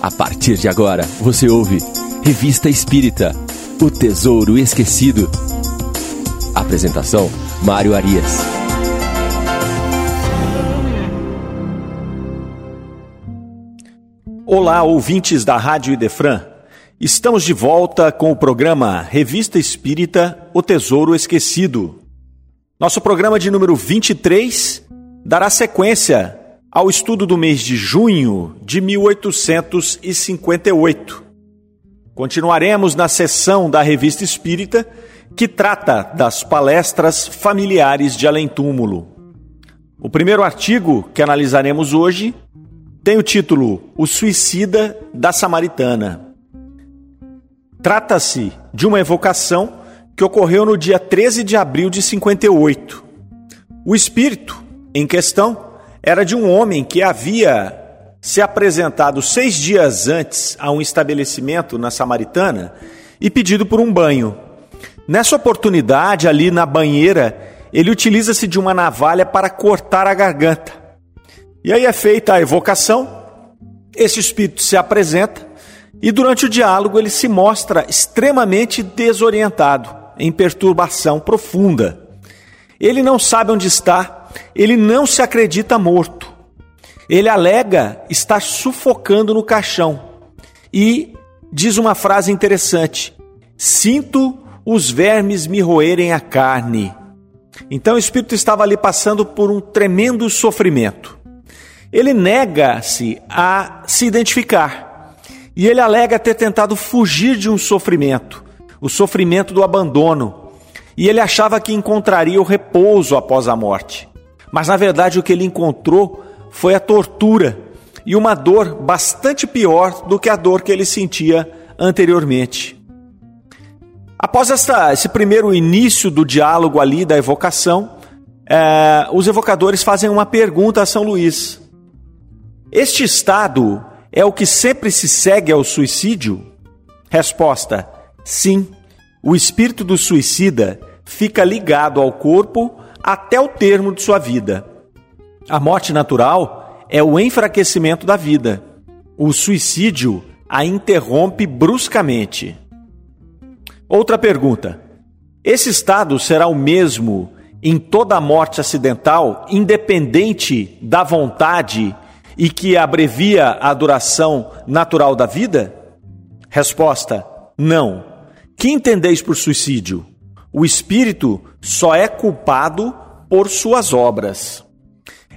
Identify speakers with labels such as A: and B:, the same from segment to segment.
A: A partir de agora, você ouve Revista Espírita O Tesouro Esquecido. Apresentação: Mário Arias.
B: Olá, ouvintes da Rádio Idefran. Estamos de volta com o programa Revista Espírita O Tesouro Esquecido. Nosso programa de número 23 dará sequência ao estudo do mês de junho de 1858. Continuaremos na sessão da Revista Espírita que trata das palestras familiares de além-túmulo. O primeiro artigo que analisaremos hoje tem o título O Suicida da Samaritana. Trata-se de uma evocação que ocorreu no dia 13 de abril de 58. O espírito em questão era de um homem que havia se apresentado seis dias antes a um estabelecimento na Samaritana e pedido por um banho. Nessa oportunidade, ali na banheira, ele utiliza-se de uma navalha para cortar a garganta. E aí é feita a evocação, esse espírito se apresenta e durante o diálogo ele se mostra extremamente desorientado, em perturbação profunda. Ele não sabe onde está, ele não se acredita morto. Ele alega estar sufocando no caixão e diz uma frase interessante: Sinto os vermes me roerem a carne. Então o espírito estava ali passando por um tremendo sofrimento. Ele nega-se a se identificar e ele alega ter tentado fugir de um sofrimento, o sofrimento do abandono, e ele achava que encontraria o repouso após a morte. Mas na verdade o que ele encontrou foi a tortura e uma dor bastante pior do que a dor que ele sentia anteriormente. Após esta, esse primeiro início do diálogo ali, da evocação, é, os evocadores fazem uma pergunta a São Luís: Este estado é o que sempre se segue ao suicídio? Resposta: Sim. O espírito do suicida fica ligado ao corpo até o termo de sua vida. A morte natural é o enfraquecimento da vida. O suicídio a interrompe bruscamente. Outra pergunta: esse estado será o mesmo em toda a morte acidental, independente da vontade e que abrevia a duração natural da vida? Resposta: não. Que entendeis por suicídio? O espírito só é culpado por suas obras.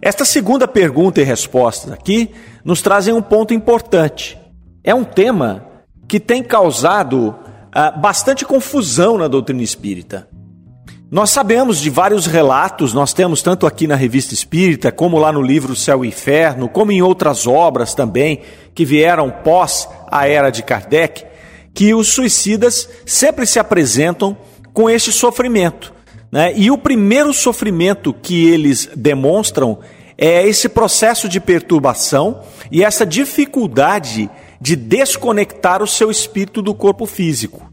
B: Esta segunda pergunta e resposta aqui nos trazem um ponto importante. É um tema que tem causado ah, bastante confusão na doutrina espírita. Nós sabemos de vários relatos, nós temos tanto aqui na Revista Espírita, como lá no livro Céu e Inferno, como em outras obras também que vieram pós a era de Kardec, que os suicidas sempre se apresentam com este sofrimento. Né? E o primeiro sofrimento que eles demonstram é esse processo de perturbação e essa dificuldade de desconectar o seu espírito do corpo físico.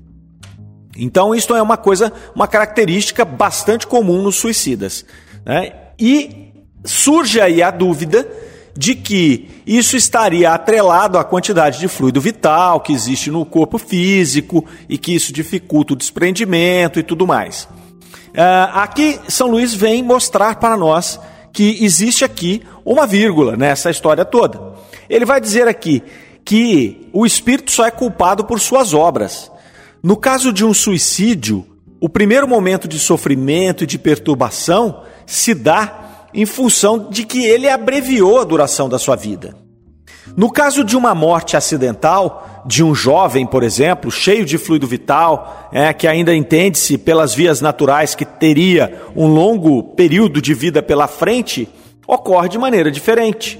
B: Então, isto é uma coisa, uma característica bastante comum nos suicidas. Né? E surge aí a dúvida de que isso estaria atrelado à quantidade de fluido vital que existe no corpo físico e que isso dificulta o desprendimento e tudo mais. Uh, aqui, São Luís vem mostrar para nós que existe aqui uma vírgula nessa história toda. Ele vai dizer aqui que o espírito só é culpado por suas obras. No caso de um suicídio, o primeiro momento de sofrimento e de perturbação se dá em função de que ele abreviou a duração da sua vida. No caso de uma morte acidental, de um jovem, por exemplo, cheio de fluido vital, é, que ainda entende-se pelas vias naturais que teria um longo período de vida pela frente, ocorre de maneira diferente.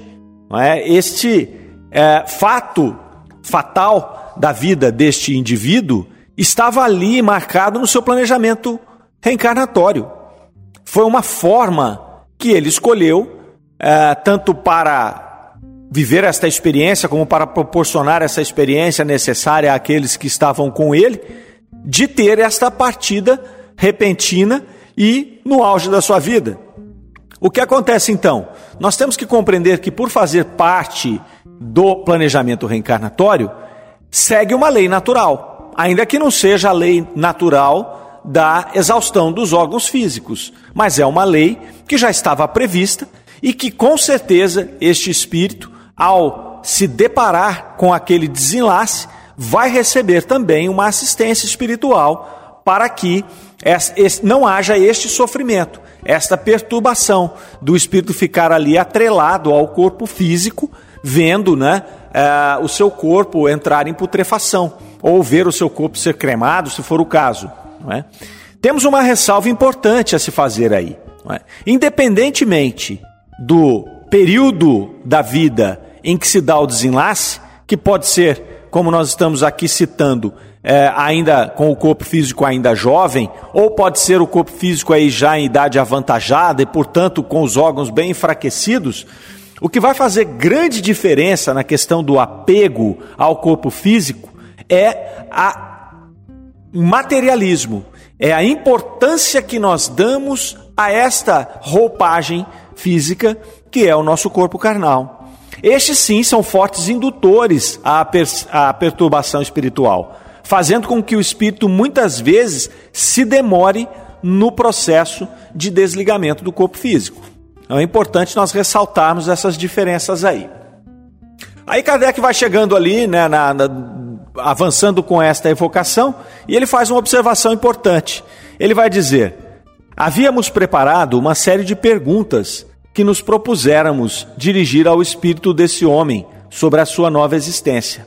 B: É? Este é, fato fatal da vida deste indivíduo estava ali marcado no seu planejamento reencarnatório. Foi uma forma que ele escolheu, é, tanto para viver esta experiência, como para proporcionar essa experiência necessária àqueles que estavam com ele, de ter esta partida repentina e no auge da sua vida. O que acontece então? Nós temos que compreender que, por fazer parte do planejamento reencarnatório, segue uma lei natural, ainda que não seja a lei natural da exaustão dos órgãos físicos, mas é uma lei que já estava prevista e que, com certeza, este espírito, ao se deparar com aquele desenlace, vai receber também uma assistência espiritual para que não haja este sofrimento, esta perturbação do espírito ficar ali atrelado ao corpo físico, vendo né, uh, o seu corpo entrar em putrefação, ou ver o seu corpo ser cremado, se for o caso. É? Temos uma ressalva importante a se fazer aí. É? Independentemente do período da vida em que se dá o desenlace, que pode ser, como nós estamos aqui citando, é, ainda com o corpo físico ainda jovem, ou pode ser o corpo físico aí já em idade avantajada e, portanto, com os órgãos bem enfraquecidos. O que vai fazer grande diferença na questão do apego ao corpo físico é a materialismo, é a importância que nós damos a esta roupagem física que é o nosso corpo carnal. Estes sim são fortes indutores à, per à perturbação espiritual fazendo com que o espírito muitas vezes se demore no processo de desligamento do corpo físico. Então é importante nós ressaltarmos essas diferenças aí. Aí Kardec vai chegando ali, né, na, na, avançando com esta evocação, e ele faz uma observação importante. Ele vai dizer: Havíamos preparado uma série de perguntas que nos propuséramos dirigir ao espírito desse homem sobre a sua nova existência.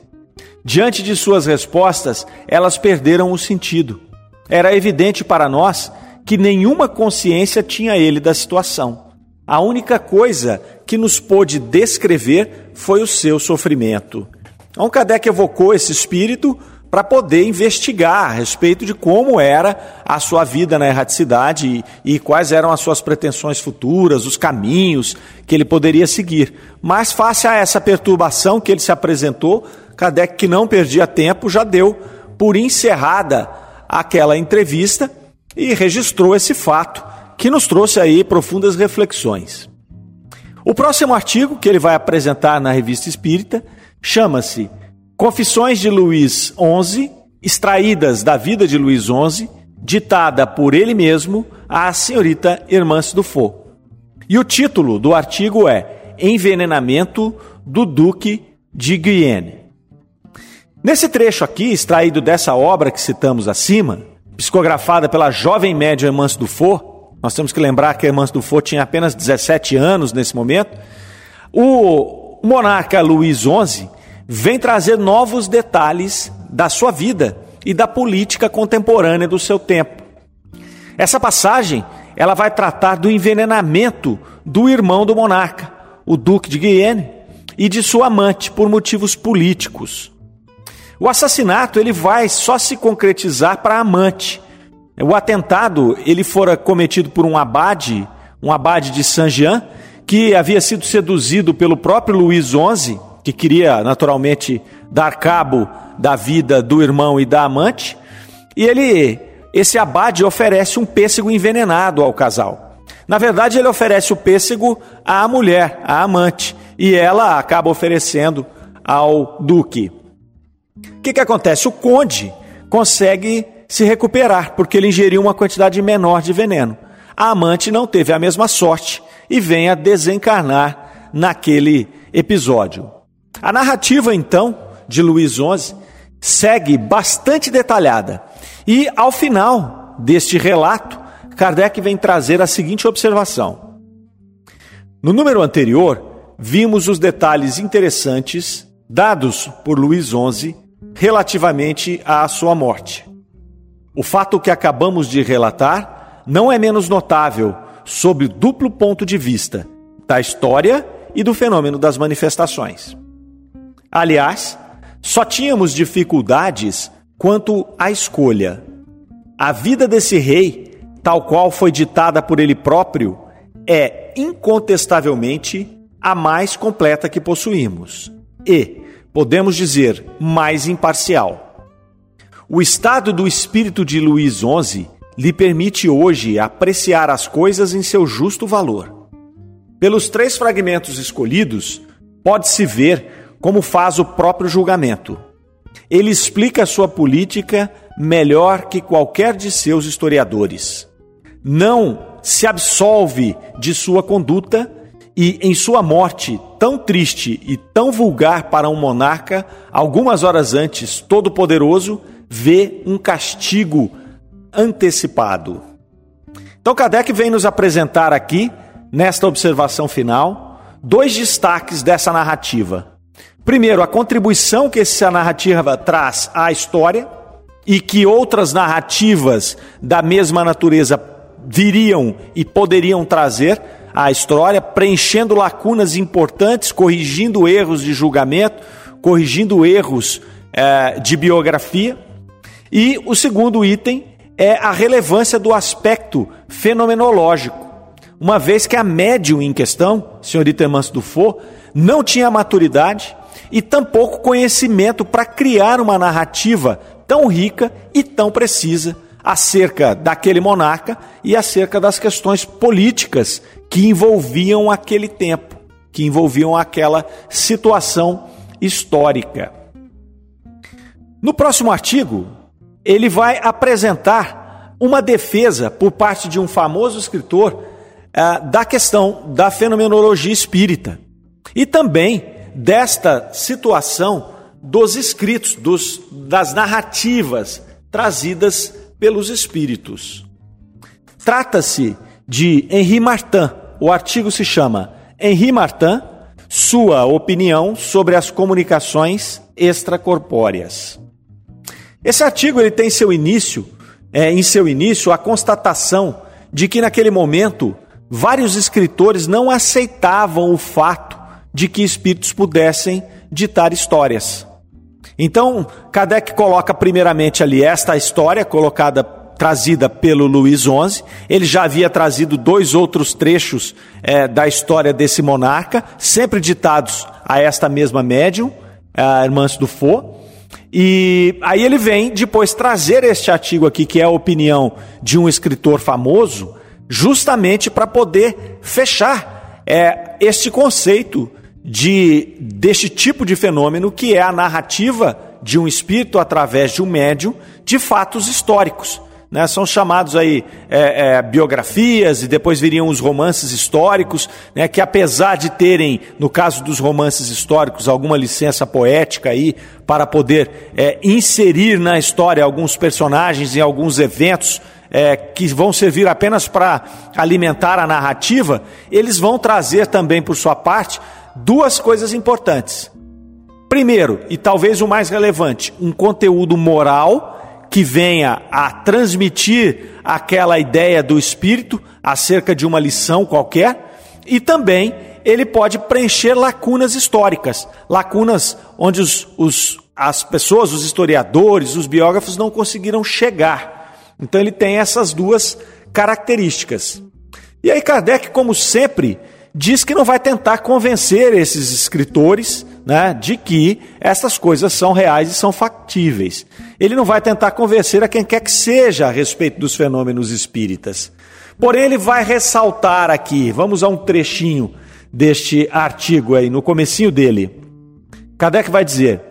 B: Diante de suas respostas, elas perderam o sentido. Era evidente para nós que nenhuma consciência tinha ele da situação. A única coisa que nos pôde descrever foi o seu sofrimento. Então, Kardec evocou esse espírito para poder investigar a respeito de como era a sua vida na erraticidade e, e, quais eram as suas pretensões futuras, os caminhos que ele poderia seguir. Mas, face a essa perturbação que ele se apresentou, Kardec, que não perdia tempo, já deu por encerrada aquela entrevista e registrou esse fato, que nos trouxe aí profundas reflexões. O próximo artigo que ele vai apresentar na Revista Espírita chama-se Confissões de Luís XI, extraídas da vida de Luís XI, ditada por ele mesmo à senhorita Hermance Dufour. E o título do artigo é Envenenamento do Duque de Guyenne. Nesse trecho aqui, extraído dessa obra que citamos acima, psicografada pela jovem média Hermance Dufour, nós temos que lembrar que Hermance Dufour tinha apenas 17 anos nesse momento, o monarca Luís XI vem trazer novos detalhes da sua vida e da política contemporânea do seu tempo. Essa passagem, ela vai tratar do envenenamento do irmão do monarca, o Duque de Guienne, e de sua amante por motivos políticos. O assassinato ele vai só se concretizar para a amante. O atentado ele fora cometido por um abade, um abade de Saint-Jean, que havia sido seduzido pelo próprio Luís XI, que queria naturalmente dar cabo da vida do irmão e da amante, e ele, esse abade oferece um pêssego envenenado ao casal. Na verdade, ele oferece o pêssego à mulher, à amante, e ela acaba oferecendo ao duque. O que, que acontece? O conde consegue se recuperar, porque ele ingeriu uma quantidade menor de veneno. A amante não teve a mesma sorte e vem a desencarnar naquele episódio. A narrativa, então, de Luís XI segue bastante detalhada. E, ao final deste relato, Kardec vem trazer a seguinte observação. No número anterior, vimos os detalhes interessantes dados por Luís XI relativamente à sua morte. O fato que acabamos de relatar não é menos notável sob o duplo ponto de vista da história e do fenômeno das manifestações. Aliás, só tínhamos dificuldades quanto à escolha. A vida desse rei, tal qual foi ditada por ele próprio, é incontestavelmente a mais completa que possuímos. E, podemos dizer, mais imparcial. O estado do espírito de Luís XI lhe permite hoje apreciar as coisas em seu justo valor. Pelos três fragmentos escolhidos, pode-se ver como faz o próprio julgamento. Ele explica sua política melhor que qualquer de seus historiadores. Não se absolve de sua conduta e, em sua morte tão triste e tão vulgar para um monarca, algumas horas antes, Todo-Poderoso vê um castigo antecipado. Então, Kardec vem nos apresentar aqui, nesta observação final, dois destaques dessa narrativa. Primeiro, a contribuição que essa narrativa traz à história e que outras narrativas da mesma natureza viriam e poderiam trazer à história, preenchendo lacunas importantes, corrigindo erros de julgamento, corrigindo erros eh, de biografia. E o segundo item é a relevância do aspecto fenomenológico, uma vez que a médium em questão, senhorita Emanso Dufo, não tinha maturidade e tampouco conhecimento para criar uma narrativa tão rica e tão precisa acerca daquele monarca e acerca das questões políticas que envolviam aquele tempo, que envolviam aquela situação histórica. No próximo artigo, ele vai apresentar uma defesa por parte de um famoso escritor ah, da questão da fenomenologia espírita e também desta situação dos escritos, dos, das narrativas trazidas pelos espíritos. Trata-se de Henri Martin. O artigo se chama Henri Martin, sua opinião sobre as comunicações extracorpóreas. Esse artigo ele tem seu início, é, em seu início, a constatação de que naquele momento vários escritores não aceitavam o fato de que espíritos pudessem ditar histórias. Então, Kardec coloca primeiramente ali esta história colocada trazida pelo Luiz XI. Ele já havia trazido dois outros trechos é, da história desse monarca, sempre ditados a esta mesma médium, a irmã Dufaux. E aí ele vem depois trazer este artigo aqui, que é a opinião de um escritor famoso, justamente para poder fechar é, este conceito de deste tipo de fenômeno que é a narrativa de um espírito através de um médium de fatos históricos. Né? São chamados aí é, é, biografias e depois viriam os romances históricos, né? que apesar de terem, no caso dos romances históricos, alguma licença poética aí para poder é, inserir na história alguns personagens e alguns eventos é, que vão servir apenas para alimentar a narrativa, eles vão trazer também, por sua parte, duas coisas importantes. Primeiro, e talvez o mais relevante, um conteúdo moral que venha a transmitir aquela ideia do espírito acerca de uma lição qualquer, e também ele pode preencher lacunas históricas, lacunas onde os, os, as pessoas, os historiadores, os biógrafos não conseguiram chegar. Então ele tem essas duas características. E aí Kardec, como sempre, diz que não vai tentar convencer esses escritores né, de que essas coisas são reais e são factíveis. Ele não vai tentar convencer a quem quer que seja a respeito dos fenômenos espíritas. Porém, ele vai ressaltar aqui, vamos a um trechinho deste artigo aí, no comecinho dele. Kardec vai dizer: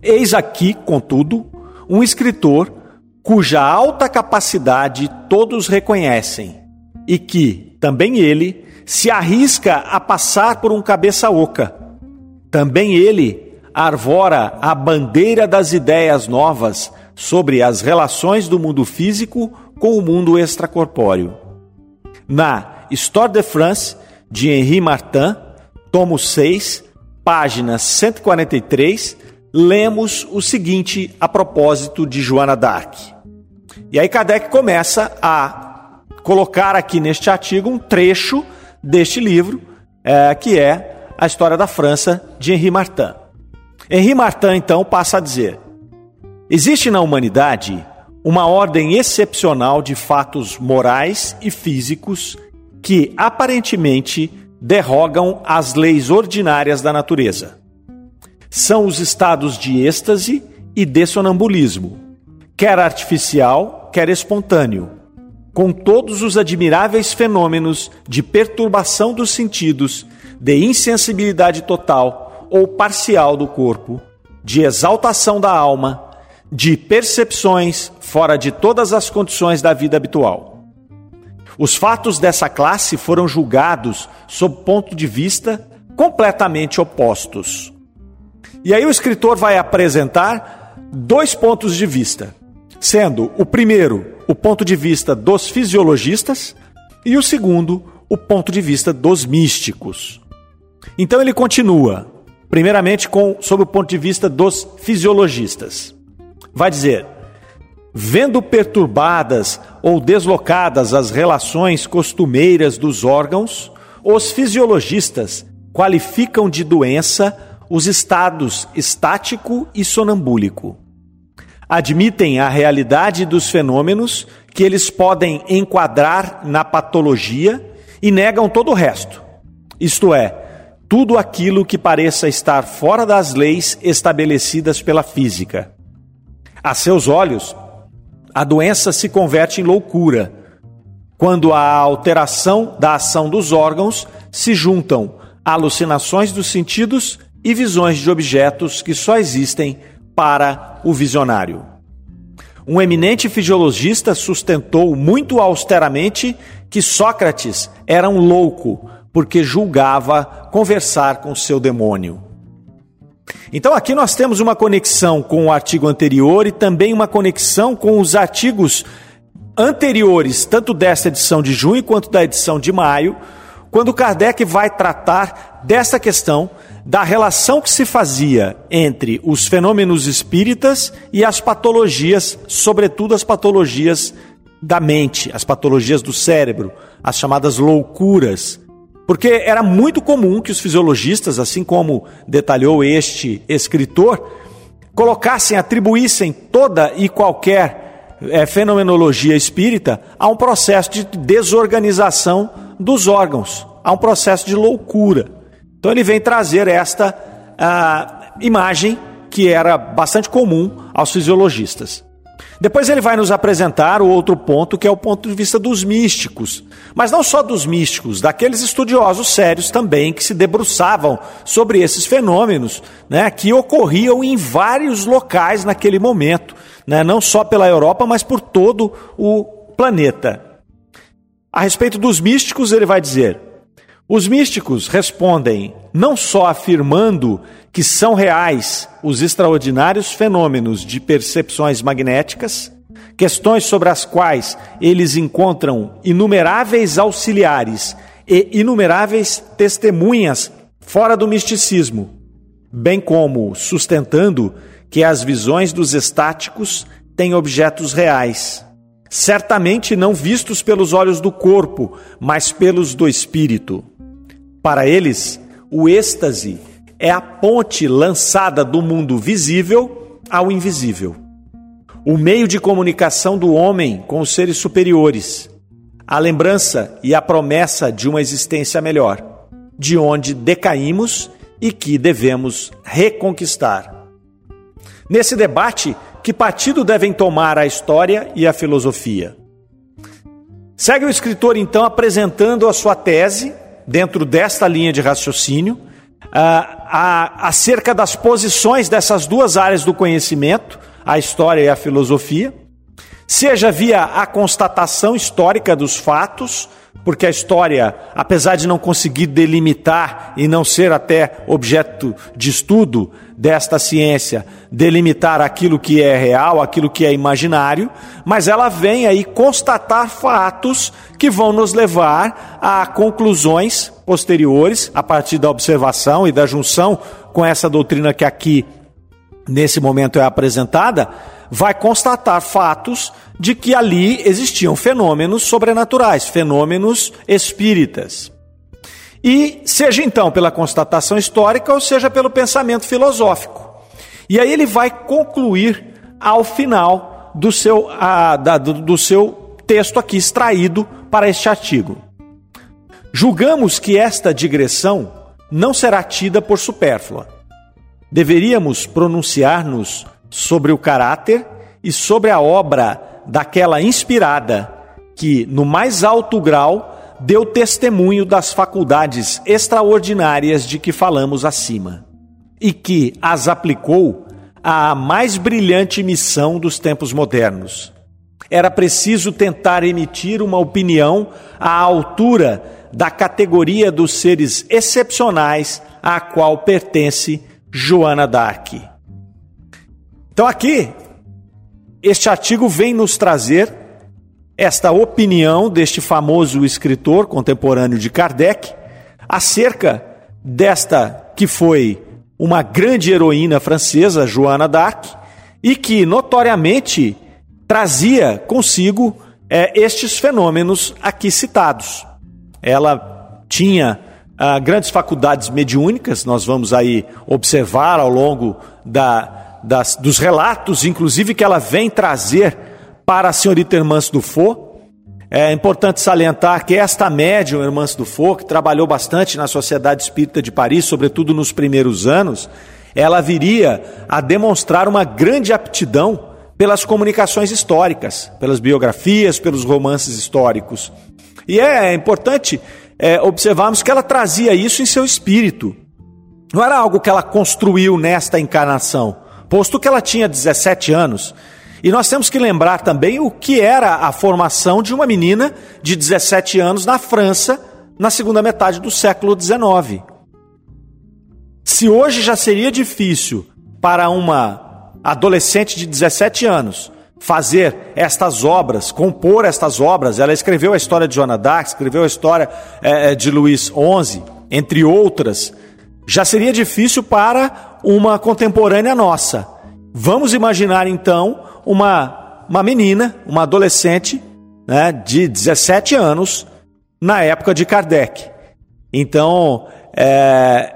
B: Eis aqui, contudo, um escritor cuja alta capacidade todos reconhecem e que, também ele, se arrisca a passar por um cabeça oca. Também ele arvora a bandeira das ideias novas sobre as relações do mundo físico com o mundo extracorpóreo. Na Histoire de France, de Henri Martin, tomo 6, página 143, lemos o seguinte a propósito de Joana d'Arc. E aí Kardec começa a colocar aqui neste artigo um trecho deste livro, é, que é a história da França de Henri Martin. Henri Martin, então, passa a dizer: existe na humanidade uma ordem excepcional de fatos morais e físicos que aparentemente derrogam as leis ordinárias da natureza. São os estados de êxtase e de sonambulismo, quer artificial, quer espontâneo, com todos os admiráveis fenômenos de perturbação dos sentidos, de insensibilidade total ou parcial do corpo, de exaltação da alma, de percepções fora de todas as condições da vida habitual. Os fatos dessa classe foram julgados sob ponto de vista completamente opostos. E aí o escritor vai apresentar dois pontos de vista, sendo o primeiro o ponto de vista dos fisiologistas e o segundo o ponto de vista dos místicos. Então ele continua, primeiramente com sob o ponto de vista dos fisiologistas. Vai dizer: vendo perturbadas ou deslocadas as relações costumeiras dos órgãos, os fisiologistas qualificam de doença os estados estático e sonambúlico. Admitem a realidade dos fenômenos que eles podem enquadrar na patologia e negam todo o resto. Isto é, tudo aquilo que pareça estar fora das leis estabelecidas pela física. A seus olhos, a doença se converte em loucura quando a alteração da ação dos órgãos se juntam alucinações dos sentidos e visões de objetos que só existem para o visionário. Um eminente fisiologista sustentou muito austeramente que Sócrates era um louco porque julgava conversar com seu demônio. Então aqui nós temos uma conexão com o artigo anterior e também uma conexão com os artigos anteriores, tanto desta edição de junho quanto da edição de maio, quando Kardec vai tratar dessa questão da relação que se fazia entre os fenômenos espíritas e as patologias, sobretudo as patologias da mente, as patologias do cérebro, as chamadas loucuras. Porque era muito comum que os fisiologistas, assim como detalhou este escritor, colocassem, atribuíssem toda e qualquer é, fenomenologia espírita a um processo de desorganização dos órgãos. Há um processo de loucura. Então ele vem trazer esta uh, imagem que era bastante comum aos fisiologistas. Depois ele vai nos apresentar o outro ponto, que é o ponto de vista dos místicos. Mas não só dos místicos, daqueles estudiosos sérios também que se debruçavam sobre esses fenômenos, né, que ocorriam em vários locais naquele momento, né, não só pela Europa, mas por todo o planeta. A respeito dos místicos, ele vai dizer: os místicos respondem não só afirmando que são reais os extraordinários fenômenos de percepções magnéticas, questões sobre as quais eles encontram inumeráveis auxiliares e inumeráveis testemunhas fora do misticismo, bem como sustentando que as visões dos estáticos têm objetos reais certamente não vistos pelos olhos do corpo, mas pelos do espírito. Para eles, o êxtase é a ponte lançada do mundo visível ao invisível. O meio de comunicação do homem com os seres superiores, a lembrança e a promessa de uma existência melhor, de onde decaímos e que devemos reconquistar. Nesse debate, que partido devem tomar a história e a filosofia? Segue o escritor então apresentando a sua tese, dentro desta linha de raciocínio, acerca das posições dessas duas áreas do conhecimento, a história e a filosofia, seja via a constatação histórica dos fatos, porque a história, apesar de não conseguir delimitar e não ser até objeto de estudo desta ciência, delimitar aquilo que é real, aquilo que é imaginário, mas ela vem aí constatar fatos que vão nos levar a conclusões posteriores a partir da observação e da junção com essa doutrina que aqui nesse momento é apresentada, vai constatar fatos de que ali existiam fenômenos sobrenaturais, fenômenos espíritas. E seja então pela constatação histórica ou seja pelo pensamento filosófico. E aí ele vai concluir ao final do seu, a, da, do, do seu texto aqui extraído para este artigo. Julgamos que esta digressão não será tida por supérflua. Deveríamos pronunciar-nos sobre o caráter e sobre a obra daquela inspirada que, no mais alto grau, deu testemunho das faculdades extraordinárias de que falamos acima, e que as aplicou à mais brilhante missão dos tempos modernos. Era preciso tentar emitir uma opinião à altura da categoria dos seres excepcionais à qual pertence Joana d'Arc. Então, aqui, este artigo vem nos trazer esta opinião deste famoso escritor contemporâneo de Kardec acerca desta que foi uma grande heroína francesa, Joana d'Arc, e que notoriamente trazia consigo é, estes fenômenos aqui citados. Ela tinha ah, grandes faculdades mediúnicas, nós vamos aí observar ao longo da, das, dos relatos, inclusive que ela vem trazer para a senhorita Hermance Dufour. É importante salientar que esta médium, Hermance Dufour, que trabalhou bastante na Sociedade Espírita de Paris, sobretudo nos primeiros anos, ela viria a demonstrar uma grande aptidão pelas comunicações históricas, pelas biografias, pelos romances históricos. E é importante é, observarmos que ela trazia isso em seu espírito. Não era algo que ela construiu nesta encarnação, posto que ela tinha 17 anos. E nós temos que lembrar também o que era a formação de uma menina de 17 anos na França na segunda metade do século XIX. Se hoje já seria difícil para uma adolescente de 17 anos fazer estas obras, compor estas obras. Ela escreveu a história de Joana d'Arc, escreveu a história é, de Luís XI, entre outras. Já seria difícil para uma contemporânea nossa. Vamos imaginar então uma, uma menina, uma adolescente né, de 17 anos, na época de Kardec. Então, é,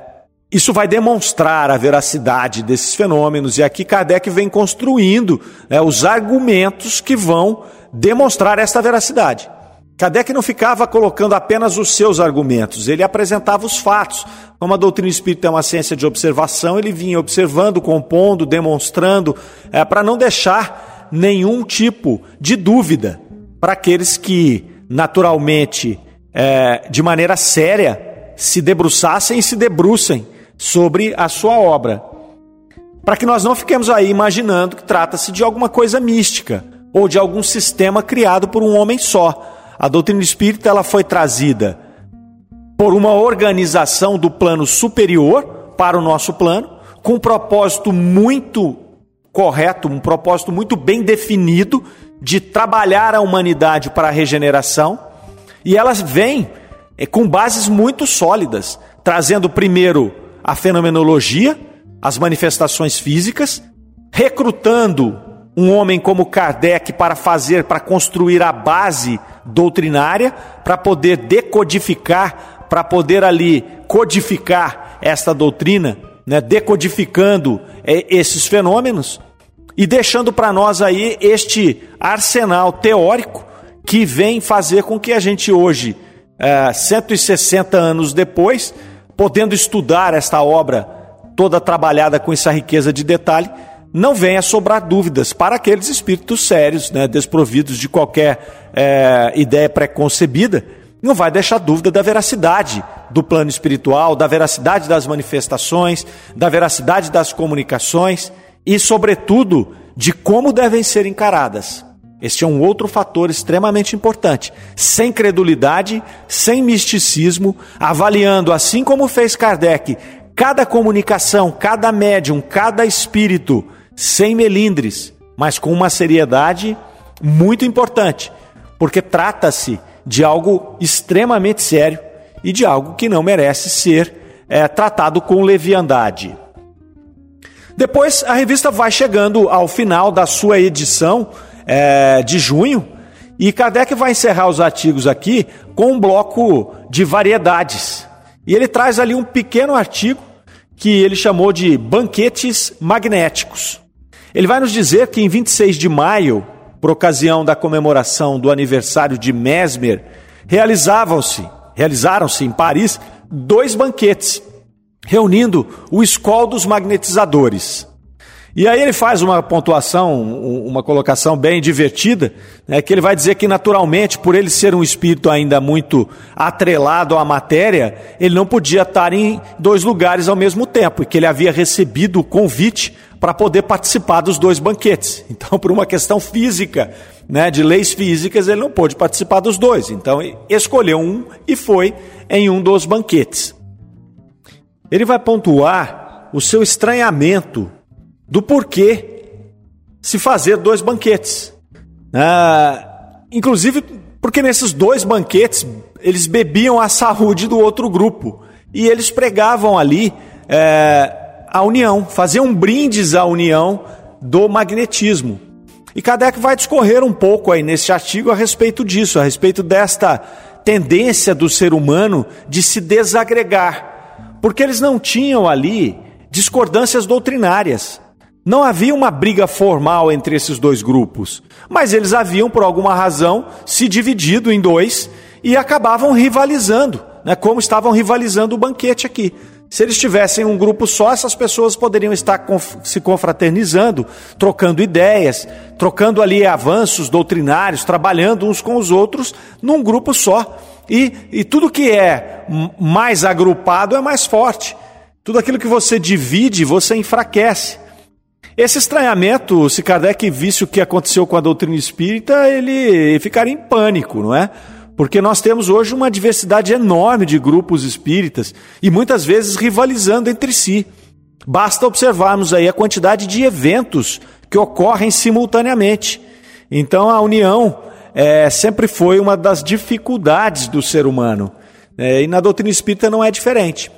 B: isso vai demonstrar a veracidade desses fenômenos, e aqui Kardec vem construindo né, os argumentos que vão demonstrar esta veracidade. Kardec não ficava colocando apenas os seus argumentos, ele apresentava os fatos. Como a doutrina espírita é uma ciência de observação, ele vinha observando, compondo, demonstrando, é, para não deixar nenhum tipo de dúvida para aqueles que, naturalmente, é, de maneira séria, se debruçassem e se debrucem sobre a sua obra. Para que nós não fiquemos aí imaginando que trata-se de alguma coisa mística ou de algum sistema criado por um homem só. A doutrina espírita ela foi trazida por uma organização do plano superior para o nosso plano, com um propósito muito correto, um propósito muito bem definido de trabalhar a humanidade para a regeneração, e elas vêm é, com bases muito sólidas, trazendo primeiro a fenomenologia, as manifestações físicas, recrutando um homem como Kardec para fazer, para construir a base doutrinária, para poder decodificar, para poder ali codificar esta doutrina, né, decodificando é, esses fenômenos e deixando para nós aí este arsenal teórico que vem fazer com que a gente hoje, é, 160 anos depois, podendo estudar esta obra toda trabalhada com essa riqueza de detalhe, não venha sobrar dúvidas para aqueles espíritos sérios, né, desprovidos de qualquer é, ideia preconcebida, não vai deixar dúvida da veracidade do plano espiritual, da veracidade das manifestações, da veracidade das comunicações e, sobretudo, de como devem ser encaradas. Este é um outro fator extremamente importante. Sem credulidade, sem misticismo, avaliando, assim como fez Kardec, cada comunicação, cada médium, cada espírito, sem melindres, mas com uma seriedade muito importante, porque trata-se de algo extremamente sério e de algo que não merece ser é, tratado com leviandade. Depois, a revista vai chegando ao final da sua edição é, de junho. E Kardec vai encerrar os artigos aqui com um bloco de variedades. E ele traz ali um pequeno artigo que ele chamou de banquetes magnéticos. Ele vai nos dizer que em 26 de maio, por ocasião da comemoração do aniversário de Mesmer, realizavam-se, realizaram-se em Paris dois banquetes, reunindo o escol dos magnetizadores. E aí ele faz uma pontuação, uma colocação bem divertida, né, que ele vai dizer que naturalmente, por ele ser um espírito ainda muito atrelado à matéria, ele não podia estar em dois lugares ao mesmo tempo, e que ele havia recebido o convite para poder participar dos dois banquetes. Então, por uma questão física, né, de leis físicas, ele não pôde participar dos dois. Então, escolheu um e foi em um dos banquetes. Ele vai pontuar o seu estranhamento do porquê se fazer dois banquetes. Ah, inclusive, porque nesses dois banquetes eles bebiam a saúde do outro grupo e eles pregavam ali é, a união, faziam brindes à união do magnetismo. E Kardec vai discorrer um pouco aí nesse artigo a respeito disso, a respeito desta tendência do ser humano de se desagregar, porque eles não tinham ali discordâncias doutrinárias. Não havia uma briga formal entre esses dois grupos, mas eles haviam, por alguma razão, se dividido em dois e acabavam rivalizando, né, como estavam rivalizando o banquete aqui. Se eles tivessem um grupo só, essas pessoas poderiam estar se confraternizando, trocando ideias, trocando ali avanços doutrinários, trabalhando uns com os outros num grupo só. E, e tudo que é mais agrupado é mais forte. Tudo aquilo que você divide, você enfraquece. Esse estranhamento, se Kardec visse o que aconteceu com a doutrina espírita, ele ficaria em pânico, não é? Porque nós temos hoje uma diversidade enorme de grupos espíritas e muitas vezes rivalizando entre si. Basta observarmos aí a quantidade de eventos que ocorrem simultaneamente. Então a união é, sempre foi uma das dificuldades do ser humano. É, e na doutrina espírita não é diferente.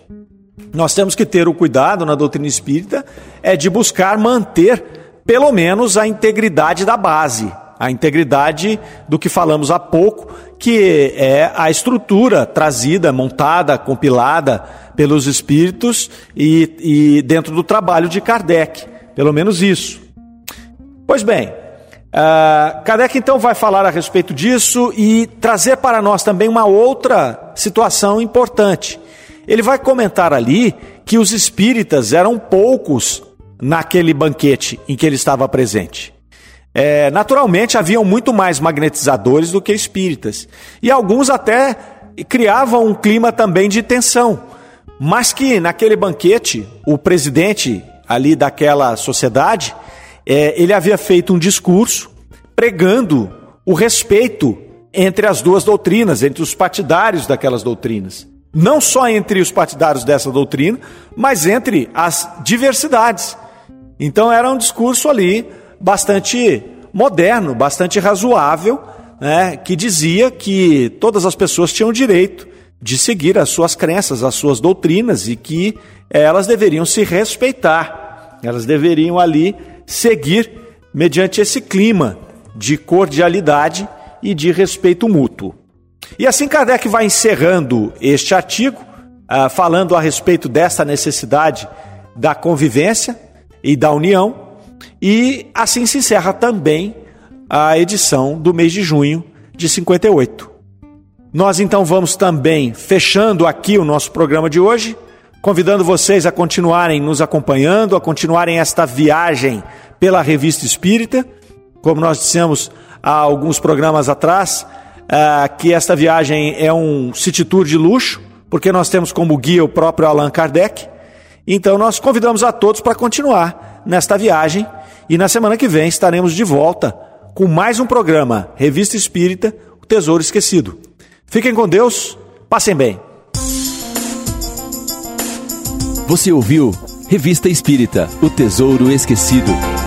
B: Nós temos que ter o cuidado na doutrina espírita é de buscar manter pelo menos a integridade da base, a integridade do que falamos há pouco, que é a estrutura trazida, montada, compilada pelos espíritos e, e dentro do trabalho de Kardec, pelo menos isso. Pois bem, uh, Kardec então vai falar a respeito disso e trazer para nós também uma outra situação importante ele vai comentar ali que os espíritas eram poucos naquele banquete em que ele estava presente. É, naturalmente, haviam muito mais magnetizadores do que espíritas. E alguns até criavam um clima também de tensão. Mas que naquele banquete, o presidente ali daquela sociedade, é, ele havia feito um discurso pregando o respeito entre as duas doutrinas, entre os partidários daquelas doutrinas não só entre os partidários dessa doutrina, mas entre as diversidades. Então era um discurso ali bastante moderno, bastante razoável, né, que dizia que todas as pessoas tinham direito de seguir as suas crenças, as suas doutrinas e que elas deveriam se respeitar, elas deveriam ali seguir mediante esse clima de cordialidade e de respeito mútuo. E assim Kardec vai encerrando este artigo, uh, falando a respeito dessa necessidade da convivência e da união, e assim se encerra também a edição do mês de junho de 58. Nós então vamos também fechando aqui o nosso programa de hoje, convidando vocês a continuarem nos acompanhando, a continuarem esta viagem pela Revista Espírita. Como nós dissemos há alguns programas atrás, uh, que esta viagem é um city tour de luxo, porque nós temos como guia o próprio Allan Kardec. Então nós convidamos a todos para continuar nesta viagem e na semana que vem estaremos de volta com mais um programa Revista Espírita, o Tesouro Esquecido. Fiquem com Deus, passem bem.
A: Você ouviu Revista Espírita, o Tesouro Esquecido.